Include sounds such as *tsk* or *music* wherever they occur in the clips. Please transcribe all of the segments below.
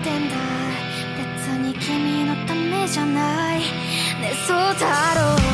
ってんだ別に君のためじゃない。ねそうだろう。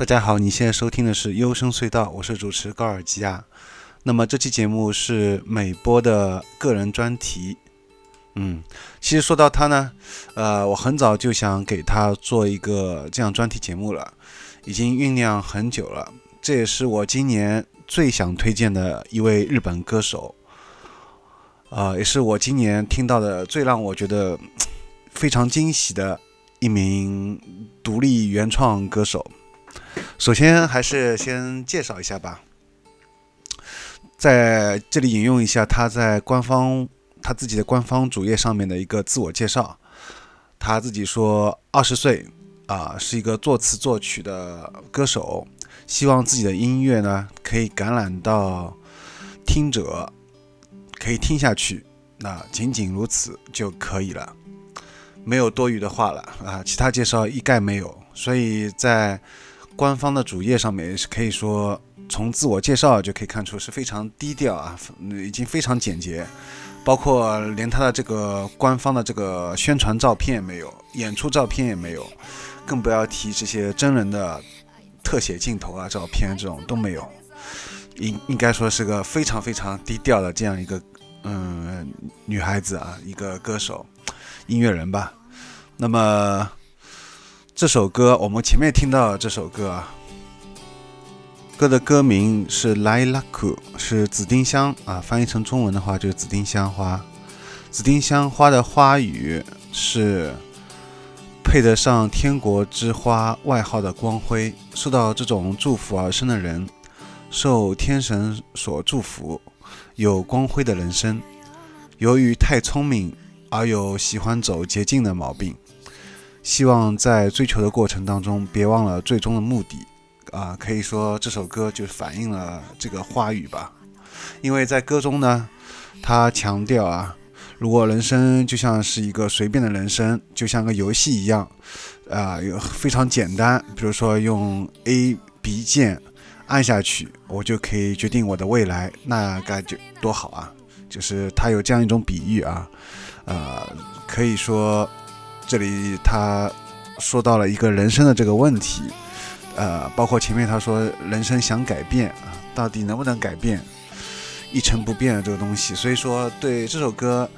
大家好，你现在收听的是《优声隧道》，我是主持高尔基亚。那么这期节目是美波的个人专题。嗯，其实说到他呢，呃，我很早就想给他做一个这样专题节目了，已经酝酿很久了。这也是我今年最想推荐的一位日本歌手，啊，也是我今年听到的最让我觉得非常惊喜的一名独立原创歌手。首先还是先介绍一下吧，在这里引用一下他在官方他自己的官方主页上面的一个自我介绍，他自己说二十岁啊是一个作词作曲的歌手，希望自己的音乐呢可以感染到听者，可以听下去，那仅仅如此就可以了，没有多余的话了啊，其他介绍一概没有，所以在。官方的主页上面是可以说，从自我介绍就可以看出是非常低调啊，已经非常简洁，包括连他的这个官方的这个宣传照片也没有，演出照片也没有，更不要提这些真人的特写镜头啊、照片这种都没有，应应该说是个非常非常低调的这样一个嗯女孩子啊，一个歌手、音乐人吧，那么。这首歌，我们前面听到这首歌啊，歌的歌名是《Lilac》，是紫丁香啊，翻译成中文的话就是紫丁香花。紫丁香花的花语是配得上天国之花外号的光辉，受到这种祝福而生的人，受天神所祝福，有光辉的人生。由于太聪明而有喜欢走捷径的毛病。希望在追求的过程当中，别忘了最终的目的，啊，可以说这首歌就反映了这个话语吧。因为在歌中呢，他强调啊，如果人生就像是一个随便的人生，就像个游戏一样，啊，有非常简单，比如说用 A、B 键按下去，我就可以决定我的未来，那该就多好啊！就是他有这样一种比喻啊，呃，可以说。这里他说到了一个人生的这个问题，呃，包括前面他说人生想改变啊，到底能不能改变一成不变的这个东西？所以说，对这首歌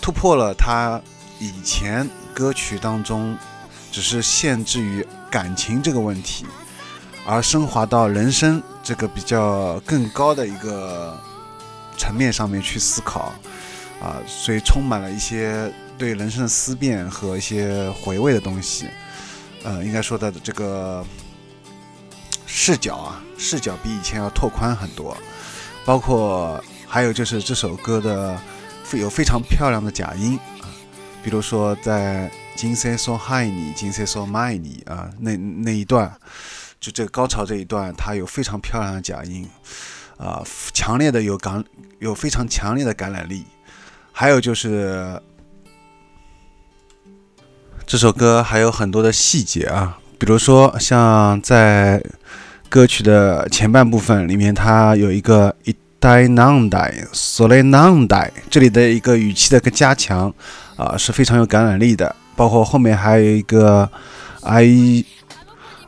突破了他以前歌曲当中只是限制于感情这个问题，而升华到人生这个比较更高的一个层面上面去思考啊，所以充满了一些。对人生的思辨和一些回味的东西，呃，应该说的这个视角啊，视角比以前要拓宽很多。包括还有就是这首歌的有非常漂亮的假音啊，比如说在“金色说嗨你，金色说卖你”啊，那那一段，就这个高潮这一段，它有非常漂亮的假音啊，强烈的有感，有非常强烈的感染力。还有就是。这首歌还有很多的细节啊，比如说像在歌曲的前半部分里面，它有一个 i d a n a n d a s o l e n a n d a 这里的一个语气的一个加强啊，是非常有感染力的。包括后面还有一个 i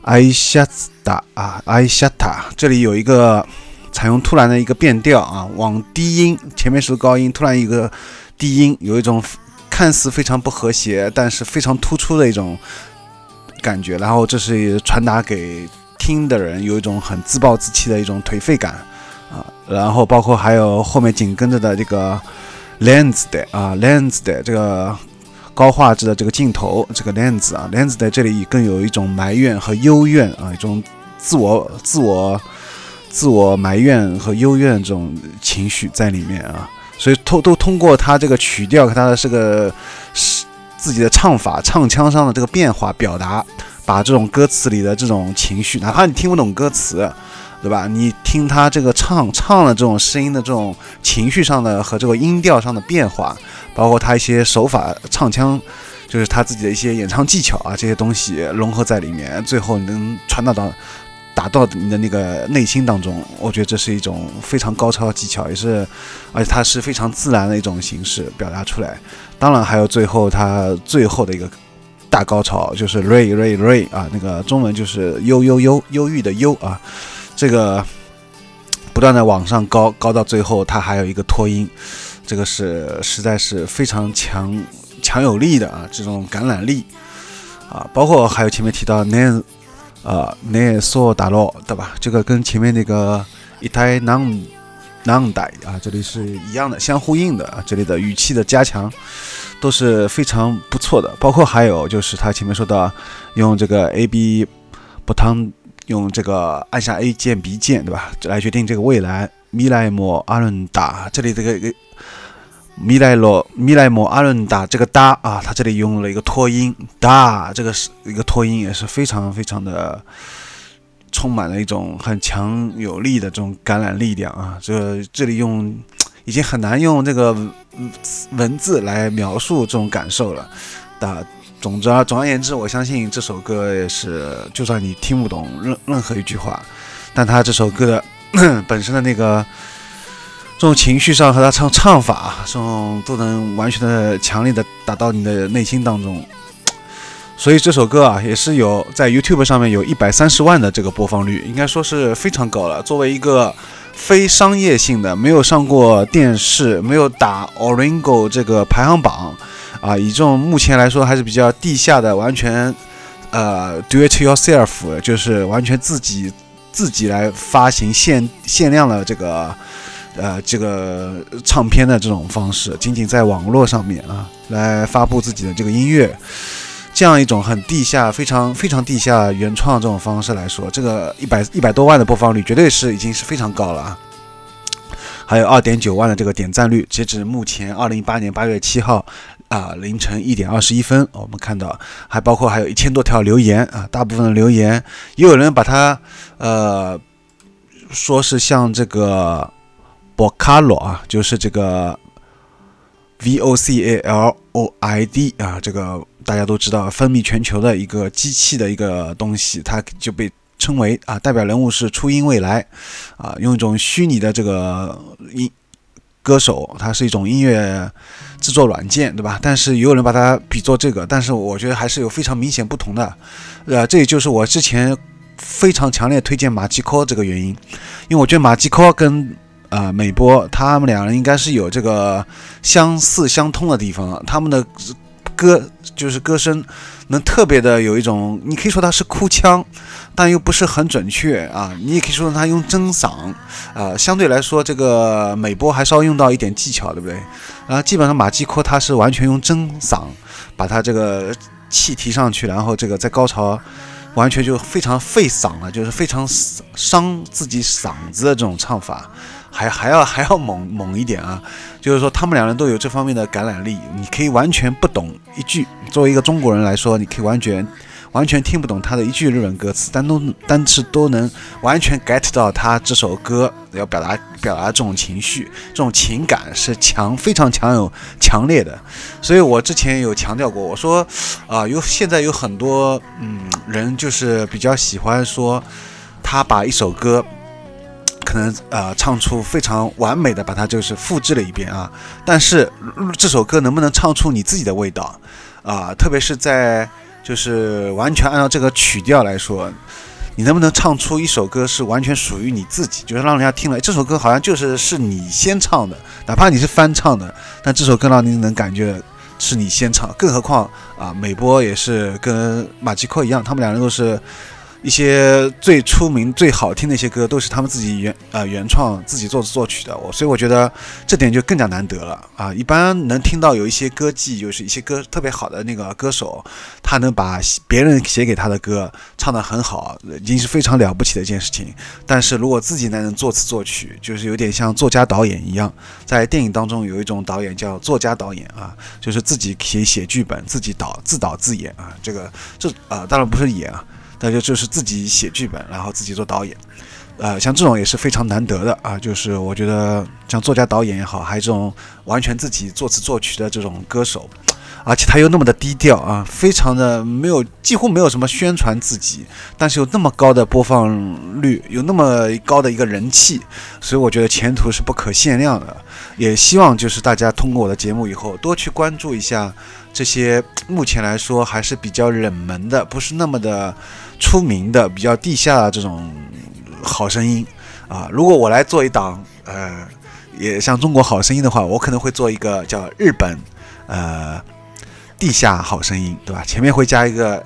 i s h a t a 啊 i s h a t a 这里有一个采用突然的一个变调啊，往低音，前面是高音，突然一个低音，有一种。看似非常不和谐，但是非常突出的一种感觉。然后这是传达给听的人有一种很自暴自弃的一种颓废感啊。然后包括还有后面紧跟着的这个 lens 的啊 lens 的这个高画质的这个镜头，这个 lens 啊 lens 在这里更有一种埋怨和幽怨啊，一种自我自我自我埋怨和幽怨这种情绪在里面啊。所以通都通过他这个曲调和他的这个是自己的唱法、唱腔上的这个变化表达，把这种歌词里的这种情绪，哪怕你听不懂歌词，对吧？你听他这个唱唱的这种声音的这种情绪上的和这个音调上的变化，包括他一些手法、唱腔，就是他自己的一些演唱技巧啊，这些东西融合在里面，最后能传达到。打到你的那个内心当中，我觉得这是一种非常高超的技巧，也是，而且它是非常自然的一种形式表达出来。当然，还有最后它最后的一个大高潮，就是瑞瑞瑞啊，那个中文就是忧忧忧忧郁的忧啊，这个不断的往上高，高到最后它还有一个拖音，这个是实在是非常强强有力的啊，这种感染力啊，包括还有前面提到那呃那索达洛对吧？这个跟前面那个一台囊。囊带啊，这里是一样的，相呼应的啊。这里的语气的加强都是非常不错的，包括还有就是他前面说到用这个 A B 不汤，用这个按下 A 键 B 键对吧，来决定这个未来米莱莫阿伦达。这里这个米莱罗米莱莫阿伦达这个哒啊，他这里用了一个拖音哒，这个是一个拖音也是非常非常的。充满了一种很强有力的这种感染力量啊！这这里用已经很难用这个文字来描述这种感受了。但总之啊，总而言之，我相信这首歌也是，就算你听不懂任任何一句话，但他这首歌的 *coughs* 本身的那个这种情绪上和他唱唱法，这种都能完全的强烈的打到你的内心当中。所以这首歌啊，也是有在 YouTube 上面有一百三十万的这个播放率，应该说是非常高了。作为一个非商业性的，没有上过电视，没有打 Oringo 这个排行榜啊，以这种目前来说还是比较地下的，完全呃 Do it yourself，就是完全自己自己来发行限限量的这个呃这个唱片的这种方式，仅仅在网络上面啊来发布自己的这个音乐。这样一种很地下、非常非常地下原创这种方式来说，这个一百一百多万的播放率绝对是已经是非常高了啊！还有二点九万的这个点赞率，截止目前二零一八年八月七号啊凌晨一点二十一分，我们看到还包括还有一千多条留言啊，大部分的留言也有人把它呃说是像这个博卡罗啊，就是这个 V O C A L O I D 啊，这个。大家都知道，风靡全球的一个机器的一个东西，它就被称为啊，代表人物是初音未来，啊，用一种虚拟的这个音歌手，它是一种音乐制作软件，对吧？但是也有人把它比作这个，但是我觉得还是有非常明显不同的，呃，这也就是我之前非常强烈推荐马吉科这个原因，因为我觉得马吉科跟啊美波他们两人应该是有这个相似相通的地方，他们的。歌就是歌声，能特别的有一种，你可以说他是哭腔，但又不是很准确啊。你也可以说他用真嗓，啊，相对来说这个美波还稍微用到一点技巧，对不对？然后基本上马季科他是完全用真嗓，把他这个气提上去，然后这个在高潮完全就非常费嗓了，就是非常伤自己嗓子的这种唱法。还还要还要猛猛一点啊！就是说，他们两人都有这方面的感染力。你可以完全不懂一句，作为一个中国人来说，你可以完全完全听不懂他的一句日文歌词，但都但是都能完全 get 到他这首歌要表达表达这种情绪，这种情感是强非常强有强烈的。所以我之前有强调过，我说啊，有现在有很多嗯人就是比较喜欢说他把一首歌。可能呃唱出非常完美的把它就是复制了一遍啊，但是这首歌能不能唱出你自己的味道啊？特别是在就是完全按照这个曲调来说，你能不能唱出一首歌是完全属于你自己，就是让人家听了这首歌好像就是是你先唱的，哪怕你是翻唱的，但这首歌让你能感觉是你先唱。更何况啊，美波也是跟马吉克一样，他们两人都是。一些最出名、最好听的一些歌，都是他们自己原呃原创、自己作词作曲的。我所以我觉得这点就更加难得了啊！一般能听到有一些歌技，就是一些歌特别好的那个歌手，他能把别人写给他的歌唱得很好，已经是非常了不起的一件事情。但是如果自己能作词作曲，就是有点像作家导演一样。在电影当中有一种导演叫作家导演啊，就是自己写写剧本，自己导自导自演啊。这个这啊，当然不是演啊。那就就是自己写剧本，然后自己做导演，呃，像这种也是非常难得的啊。就是我觉得像作家导演也好，还有这种完全自己作词作曲的这种歌手，而且他又那么的低调啊，非常的没有，几乎没有什么宣传自己，但是有那么高的播放率，有那么高的一个人气，所以我觉得前途是不可限量的。也希望就是大家通过我的节目以后，多去关注一下这些目前来说还是比较冷门的，不是那么的出名的，比较地下这种好声音啊。如果我来做一档，呃，也像中国好声音的话，我可能会做一个叫日本，呃，地下好声音，对吧？前面会加一个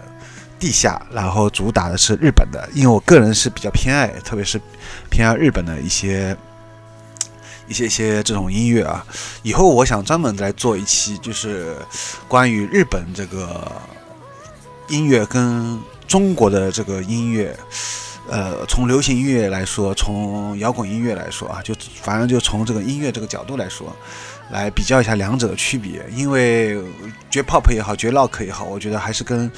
地下，然后主打的是日本的，因为我个人是比较偏爱，特别是偏爱日本的一些。一些一些这种音乐啊，以后我想专门来做一期，就是关于日本这个音乐跟中国的这个音乐，呃，从流行音乐来说，从摇滚音乐来说啊，就反正就从这个音乐这个角度来说，来比较一下两者的区别。因为绝 pop 也好，绝 rock 也好，我觉得还是跟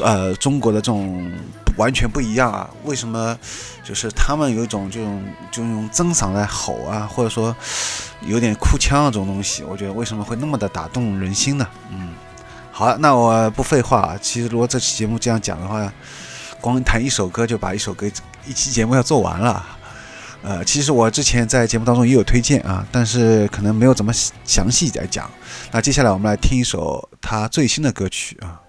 呃中国的这种。完全不一样啊！为什么？就是他们有一种这种就用真嗓来吼啊，或者说有点哭腔啊这种东西，我觉得为什么会那么的打动人心呢？嗯，好，那我不废话啊。其实如果这期节目这样讲的话，光谈一首歌就把一首歌一期节目要做完了。呃，其实我之前在节目当中也有推荐啊，但是可能没有怎么详细来讲。那接下来我们来听一首他最新的歌曲啊。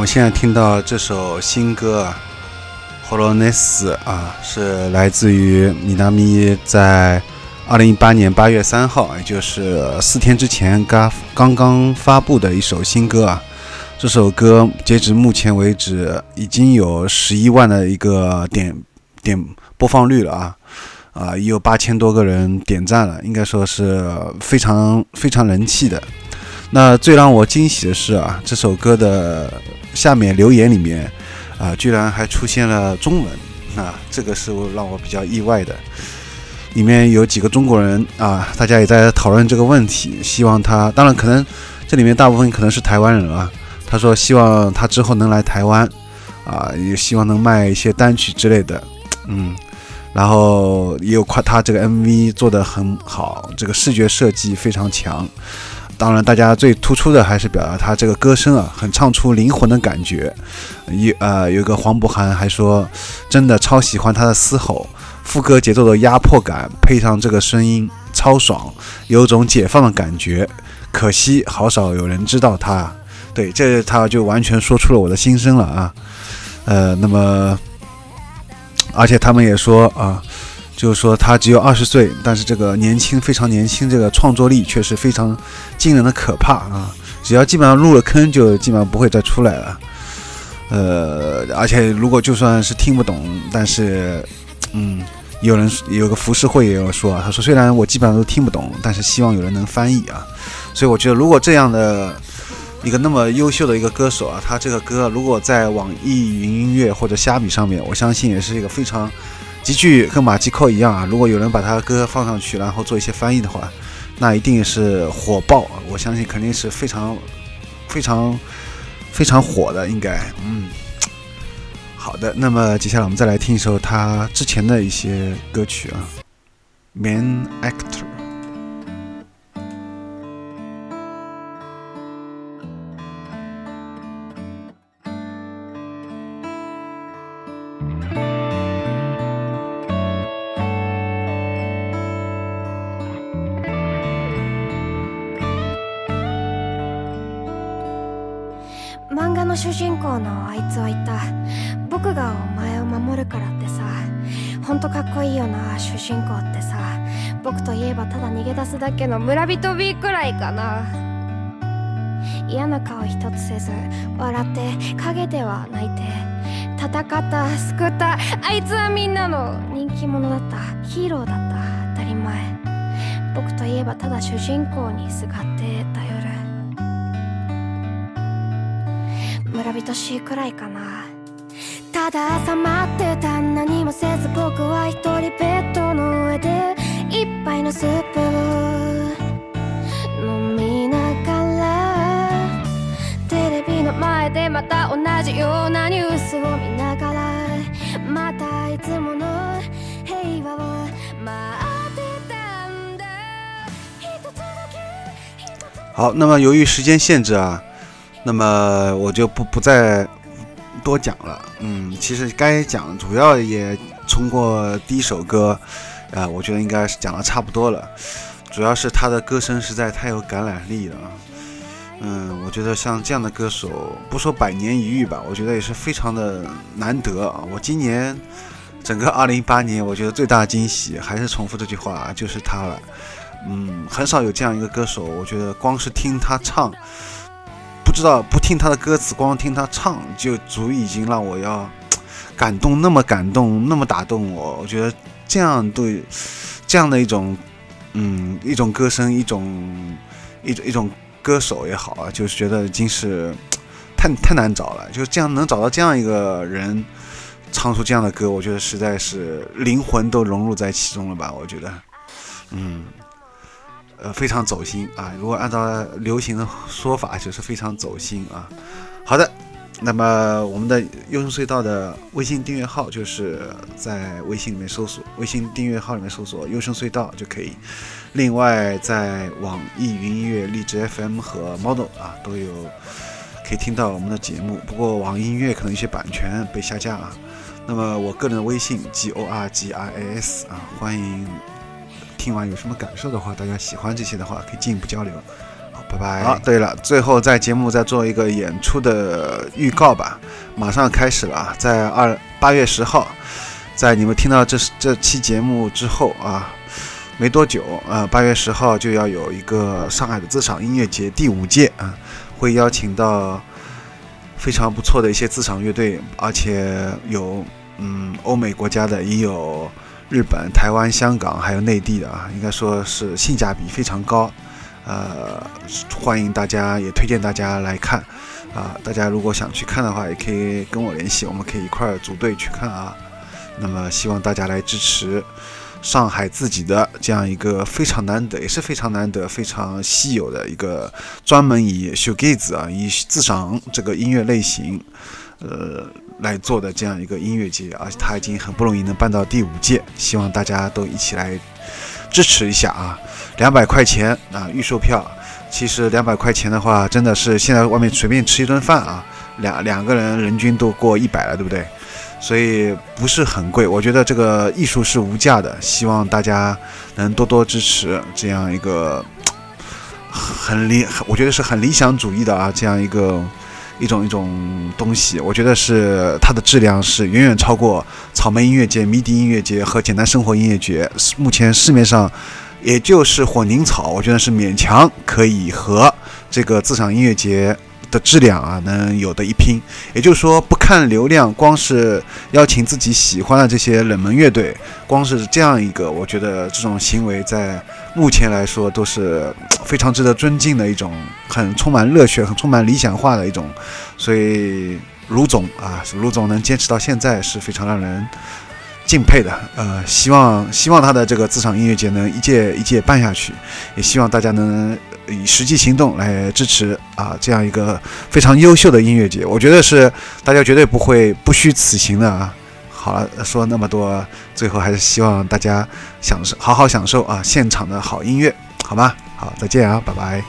们现在听到这首新歌啊，《h o l o n e s 啊，是来自于米纳咪在二零一八年八月三号，也就是四天之前刚刚刚发布的一首新歌啊。这首歌截止目前为止已经有十一万的一个点点播放率了啊，啊，也有八千多个人点赞了，应该说是非常非常人气的。那最让我惊喜的是啊，这首歌的下面留言里面，啊，居然还出现了中文，啊，这个是让我比较意外的。里面有几个中国人啊，大家也在讨论这个问题，希望他，当然可能这里面大部分可能是台湾人啊。他说希望他之后能来台湾，啊，也希望能卖一些单曲之类的，嗯，然后也有夸他这个 MV 做得很好，这个视觉设计非常强。当然，大家最突出的还是表达他这个歌声啊，很唱出灵魂的感觉。有呃，有一个黄渤涵还说，真的超喜欢他的嘶吼，副歌节奏的压迫感，配上这个声音超爽，有种解放的感觉。可惜好少有人知道他。对，这他就完全说出了我的心声了啊。呃，那么，而且他们也说啊。就是说他只有二十岁，但是这个年轻非常年轻，这个创作力却是非常惊人的可怕啊！只要基本上入了坑，就基本上不会再出来了。呃，而且如果就算是听不懂，但是，嗯，有人有个浮世绘也有说啊，他说虽然我基本上都听不懂，但是希望有人能翻译啊。所以我觉得，如果这样的一个那么优秀的一个歌手啊，他这个歌如果在网易云音乐或者虾米上面，我相信也是一个非常。极具跟马季扣一样啊！如果有人把他歌放上去，然后做一些翻译的话，那一定是火爆！我相信肯定是非常、非常、非常火的，应该嗯。好的，那么接下来我们再来听一首他之前的一些歌曲啊，《Main Actor》。の主人公のあいつは言った。僕がお前を守るからってさ。ほんとかっこいいよな主人公ってさ。僕といえばただ逃げ出すだけの村人 B くらいかな。嫌な顔一つせず笑って陰では泣いて戦った救ったあいつはみんなの。人気者だったヒーローだった。当たり前。僕といえばただ主人公にすがって村人しいくらいかな。ただ朝待ってた何もせず僕は一人ベッドの上で一杯のスープを飲みながらテレビの前でまた同じようなニュースを見ながらまたいつもの平和を待ってたんだ。一つだけ一つ好，那么由于时间限制啊，那么我就不不再多讲了。嗯，其实该讲主要也通过第一首歌，啊、我觉得应该是讲的差不多了。主要是他的歌声实在太有感染力了。嗯，我觉得像这样的歌手，不说百年一遇吧，我觉得也是非常的难得啊。我今年整个2018年，我觉得最大的惊喜还是重复这句话，就是他了。嗯，很少有这样一个歌手，我觉得光是听他唱，不知道不听他的歌词，光听他唱就足已经让我要 *tsk* 感动，那么感动，那么打动我。我觉得这样对这样的一种嗯一种歌声，一种一种一种歌手也好啊，就是觉得已经是 *tsk* 太太难找了。就这样能找到这样一个人唱出这样的歌，我觉得实在是灵魂都融入在其中了吧？我觉得，嗯。呃，非常走心啊！如果按照流行的说法，就是非常走心啊。好的，那么我们的优声隧道的微信订阅号，就是在微信里面搜索微信订阅号里面搜索“优声隧道”就可以。另外，在网易云音乐、荔枝 FM 和 Model 啊都有可以听到我们的节目。不过网易音乐可能一些版权被下架啊。那么我个人的微信 G O R G I A S 啊，欢迎。听完有什么感受的话，大家喜欢这些的话，可以进一步交流。好，拜拜。好，对了，最后在节目再做一个演出的预告吧，马上开始了啊，在二八月十号，在你们听到这这期节目之后啊，没多久啊，八月十号就要有一个上海的自赏音乐节第五届啊，会邀请到非常不错的一些自赏乐队，而且有嗯欧美国家的，也有。日本、台湾、香港还有内地的啊，应该说是性价比非常高，呃，欢迎大家，也推荐大家来看啊。大家如果想去看的话，也可以跟我联系，我们可以一块儿组队去看啊。那么希望大家来支持上海自己的这样一个非常难得，也是非常难得、非常稀有的一个专门以 shoegaze 啊，以自赏这个音乐类型，呃。来做的这样一个音乐节，而且他已经很不容易能办到第五届，希望大家都一起来支持一下啊！两百块钱啊，预售票，其实两百块钱的话，真的是现在外面随便吃一顿饭啊，两两个人人均都过一百了，对不对？所以不是很贵，我觉得这个艺术是无价的，希望大家能多多支持这样一个很理，我觉得是很理想主义的啊，这样一个。一种一种东西，我觉得是它的质量是远远超过草莓音乐节、迷笛音乐节和简单生活音乐节。目前市面上，也就是混凝草，我觉得是勉强可以和这个自赏音乐节。的质量啊，能有的一拼。也就是说，不看流量，光是邀请自己喜欢的这些冷门乐队，光是这样一个，我觉得这种行为在目前来说都是非常值得尊敬的一种，很充满热血、很充满理想化的一种。所以，卢总啊，卢总能坚持到现在是非常让人敬佩的。呃，希望希望他的这个自场音乐节能一届一届办下去，也希望大家能。以实际行动来支持啊，这样一个非常优秀的音乐节，我觉得是大家绝对不会不虚此行的啊。好了，说那么多，最后还是希望大家享受，好好享受啊现场的好音乐，好吧？好，再见啊，拜拜。